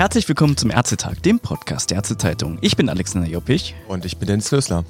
Herzlich willkommen zum Ärztetag, dem Podcast der Ärztezeitung. Ich bin Alexander Joppich. Und ich bin Dennis Lösler.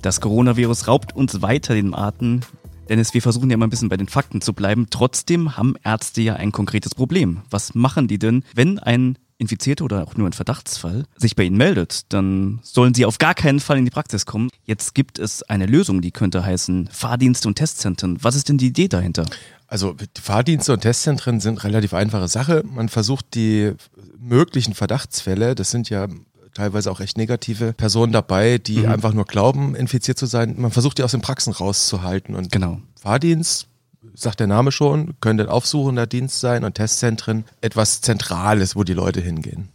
Das Coronavirus raubt uns weiter den Atem. Dennis, wir versuchen ja mal ein bisschen bei den Fakten zu bleiben. Trotzdem haben Ärzte ja ein konkretes Problem. Was machen die denn, wenn ein Infizierter oder auch nur ein Verdachtsfall sich bei Ihnen meldet, dann sollen Sie auf gar keinen Fall in die Praxis kommen. Jetzt gibt es eine Lösung, die könnte heißen Fahrdienste und Testzentren. Was ist denn die Idee dahinter? Also Fahrdienste und Testzentren sind relativ einfache Sache. Man versucht die möglichen Verdachtsfälle, das sind ja teilweise auch echt negative Personen dabei, die mhm. einfach nur glauben, infiziert zu sein. Man versucht die aus den Praxen rauszuhalten. Und genau. Fahrdienst, sagt der Name schon, könnte ein aufsuchender Dienst sein und Testzentren etwas Zentrales, wo die Leute hingehen.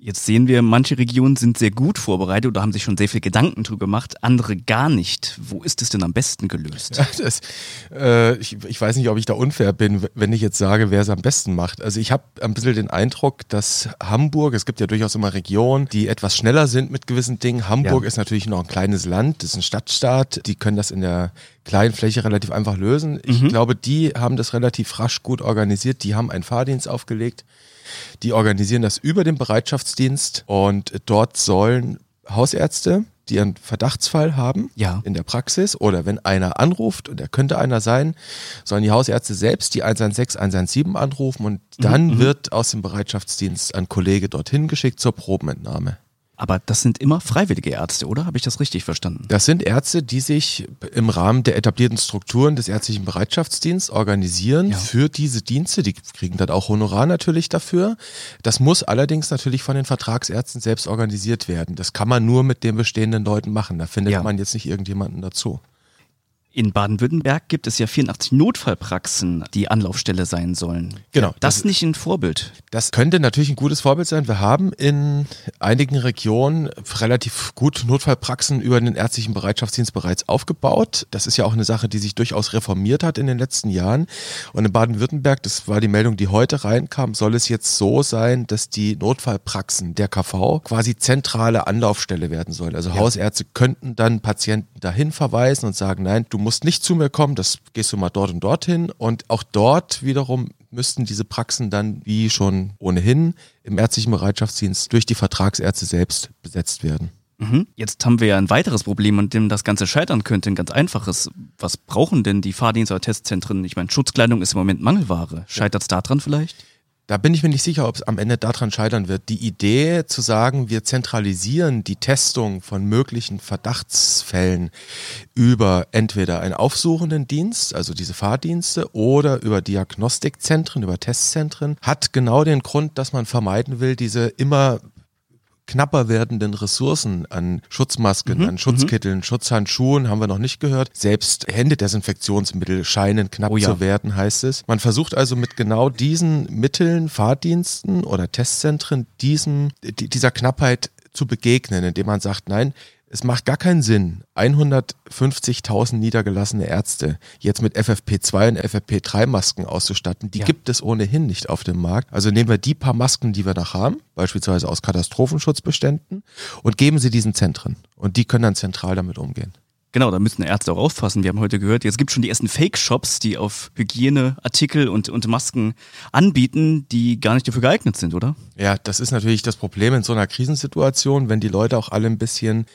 Jetzt sehen wir, manche Regionen sind sehr gut vorbereitet oder haben sich schon sehr viel Gedanken drüber gemacht, andere gar nicht. Wo ist es denn am besten gelöst? Ja, das, äh, ich, ich, weiß nicht, ob ich da unfair bin, wenn ich jetzt sage, wer es am besten macht. Also ich habe ein bisschen den Eindruck, dass Hamburg, es gibt ja durchaus immer Regionen, die etwas schneller sind mit gewissen Dingen. Hamburg ja. ist natürlich noch ein kleines Land, das ist ein Stadtstaat, die können das in der kleinen Fläche relativ einfach lösen. Ich mhm. glaube, die haben das relativ rasch gut organisiert, die haben einen Fahrdienst aufgelegt die organisieren das über den Bereitschaftsdienst und dort sollen Hausärzte, die einen Verdachtsfall haben ja. in der Praxis oder wenn einer anruft, und er könnte einer sein, sollen die Hausärzte selbst die 116, 117 anrufen und dann mhm. wird aus dem Bereitschaftsdienst ein Kollege dorthin geschickt zur Probenentnahme. Aber das sind immer freiwillige Ärzte, oder? Habe ich das richtig verstanden? Das sind Ärzte, die sich im Rahmen der etablierten Strukturen des ärztlichen Bereitschaftsdienstes organisieren ja. für diese Dienste. Die kriegen dann auch Honorar natürlich dafür. Das muss allerdings natürlich von den Vertragsärzten selbst organisiert werden. Das kann man nur mit den bestehenden Leuten machen. Da findet ja. man jetzt nicht irgendjemanden dazu. In Baden-Württemberg gibt es ja 84 Notfallpraxen, die Anlaufstelle sein sollen. Genau. Das, das nicht ein Vorbild. Das könnte natürlich ein gutes Vorbild sein. Wir haben in einigen Regionen relativ gut Notfallpraxen über den ärztlichen Bereitschaftsdienst bereits aufgebaut. Das ist ja auch eine Sache, die sich durchaus reformiert hat in den letzten Jahren. Und in Baden-Württemberg, das war die Meldung, die heute reinkam, soll es jetzt so sein, dass die Notfallpraxen der KV quasi zentrale Anlaufstelle werden sollen. Also ja. Hausärzte könnten dann Patienten dahin verweisen und sagen, nein, du musst musst nicht zu mir kommen, das gehst du mal dort und dorthin. Und auch dort wiederum müssten diese Praxen dann wie schon ohnehin im ärztlichen Bereitschaftsdienst durch die Vertragsärzte selbst besetzt werden. Mhm. Jetzt haben wir ja ein weiteres Problem, an dem das Ganze scheitern könnte, ein ganz einfaches. Was brauchen denn die Fahrdienste oder Testzentren? Ich meine, Schutzkleidung ist im Moment Mangelware. Scheitert es daran vielleicht? Da bin ich mir nicht sicher, ob es am Ende daran scheitern wird. Die Idee zu sagen, wir zentralisieren die Testung von möglichen Verdachtsfällen über entweder einen aufsuchenden Dienst, also diese Fahrdienste, oder über Diagnostikzentren, über Testzentren, hat genau den Grund, dass man vermeiden will, diese immer knapper werdenden Ressourcen an Schutzmasken, mhm. an Schutzkitteln, mhm. Schutzhandschuhen haben wir noch nicht gehört. Selbst Händedesinfektionsmittel scheinen knapp oh ja. zu werden, heißt es. Man versucht also mit genau diesen Mitteln, Fahrdiensten oder Testzentren diesem, dieser Knappheit zu begegnen, indem man sagt, nein, es macht gar keinen Sinn, 150.000 niedergelassene Ärzte jetzt mit FFP2 und FFP3 Masken auszustatten. Die ja. gibt es ohnehin nicht auf dem Markt. Also nehmen wir die paar Masken, die wir noch haben, beispielsweise aus Katastrophenschutzbeständen, und geben sie diesen Zentren. Und die können dann zentral damit umgehen. Genau, da müssen Ärzte auch aufpassen. Wir haben heute gehört, jetzt gibt schon die ersten Fake-Shops, die auf Hygieneartikel und, und Masken anbieten, die gar nicht dafür geeignet sind, oder? Ja, das ist natürlich das Problem in so einer Krisensituation, wenn die Leute auch alle ein bisschen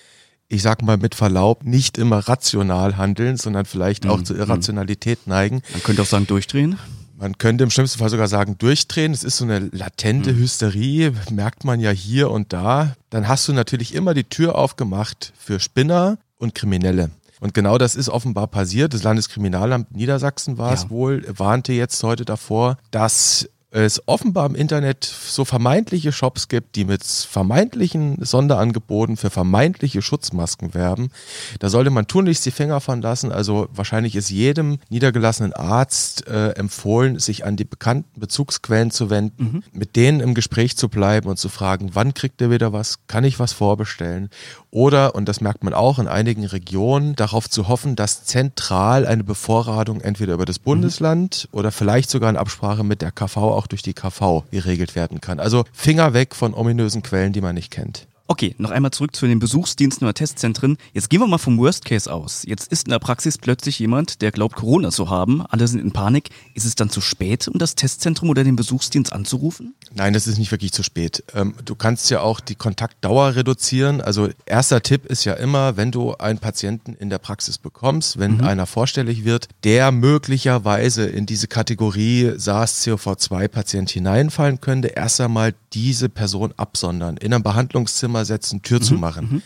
ich sag mal mit Verlaub, nicht immer rational handeln, sondern vielleicht auch mhm. zur Irrationalität neigen. Man könnte auch sagen, durchdrehen. Man könnte im schlimmsten Fall sogar sagen, durchdrehen. Es ist so eine latente mhm. Hysterie, merkt man ja hier und da. Dann hast du natürlich immer die Tür aufgemacht für Spinner und Kriminelle. Und genau das ist offenbar passiert. Das Landeskriminalamt Niedersachsen war es wohl, warnte jetzt heute davor, dass es offenbar im Internet so vermeintliche Shops gibt, die mit vermeintlichen Sonderangeboten für vermeintliche Schutzmasken werben. Da sollte man tunlichst die Finger von lassen. Also wahrscheinlich ist jedem niedergelassenen Arzt äh, empfohlen, sich an die bekannten Bezugsquellen zu wenden, mhm. mit denen im Gespräch zu bleiben und zu fragen, wann kriegt er wieder was, kann ich was vorbestellen? Oder, und das merkt man auch in einigen Regionen, darauf zu hoffen, dass zentral eine Bevorratung entweder über das mhm. Bundesland mhm. oder vielleicht sogar in Absprache mit der KV auch durch die KV geregelt werden kann. Also Finger weg von ominösen Quellen, die man nicht kennt. Okay, noch einmal zurück zu den Besuchsdiensten oder Testzentren. Jetzt gehen wir mal vom Worst Case aus. Jetzt ist in der Praxis plötzlich jemand, der glaubt, Corona zu haben. Alle sind in Panik. Ist es dann zu spät, um das Testzentrum oder den Besuchsdienst anzurufen? Nein, das ist nicht wirklich zu spät. Ähm, du kannst ja auch die Kontaktdauer reduzieren. Also erster Tipp ist ja immer, wenn du einen Patienten in der Praxis bekommst, wenn mhm. einer vorstellig wird, der möglicherweise in diese Kategorie SARS-CoV-2-Patient hineinfallen könnte, erst einmal diese Person absondern, in einem Behandlungszimmer setzen, Tür mhm. zu machen. Mhm.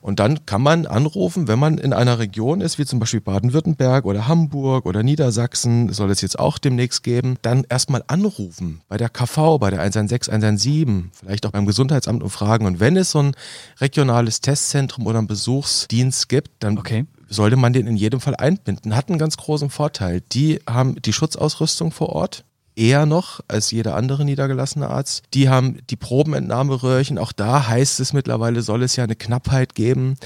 Und dann kann man anrufen, wenn man in einer Region ist, wie zum Beispiel Baden-Württemberg oder Hamburg oder Niedersachsen, soll es jetzt auch demnächst geben, dann erstmal anrufen bei der KV, bei der 116, 117, vielleicht auch beim Gesundheitsamt und fragen. Und wenn es so ein regionales Testzentrum oder einen Besuchsdienst gibt, dann okay sollte man den in jedem Fall einbinden. Hat einen ganz großen Vorteil. Die haben die Schutzausrüstung vor Ort eher noch als jeder andere niedergelassene Arzt. Die haben die Probenentnahmeröhrchen. Auch da heißt es mittlerweile, soll es ja eine Knappheit geben.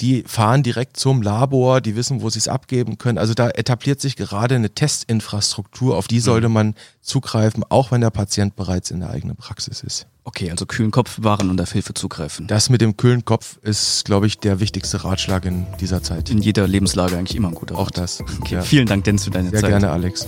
Die fahren direkt zum Labor, die wissen, wo sie es abgeben können. Also da etabliert sich gerade eine Testinfrastruktur, auf die sollte mhm. man zugreifen, auch wenn der Patient bereits in der eigenen Praxis ist. Okay, also kühlen Kopf bewahren und auf Hilfe zugreifen. Das mit dem kühlen Kopf ist, glaube ich, der wichtigste Ratschlag in dieser Zeit. In jeder Lebenslage eigentlich immer ein guter Auch das. Okay, ja. Vielen Dank, Dennis, für deine Sehr Zeit. Sehr gerne, Alex.